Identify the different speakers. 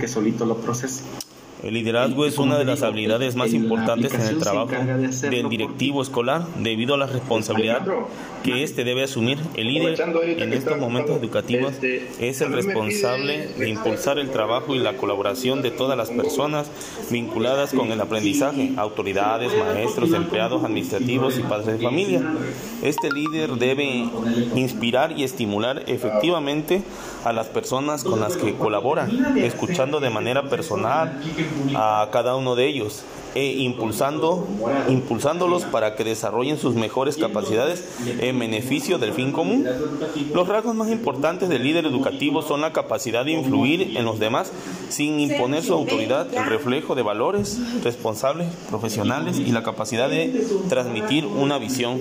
Speaker 1: que solito lo procese.
Speaker 2: El liderazgo es una de las habilidades más importantes en el trabajo del directivo escolar debido a la responsabilidad que éste debe asumir. El líder en estos momentos educativos es el responsable de impulsar el trabajo y la colaboración de todas las personas vinculadas con el aprendizaje, autoridades, maestros, empleados administrativos y padres de familia. Este líder debe inspirar y estimular efectivamente a las personas con las que colabora, escuchando de manera personal a cada uno de ellos e impulsando, impulsándolos para que desarrollen sus mejores capacidades en beneficio del fin común. Los rasgos más importantes del líder educativo son la capacidad de influir en los demás sin imponer su autoridad, el reflejo de valores responsables, profesionales y la capacidad de transmitir una visión.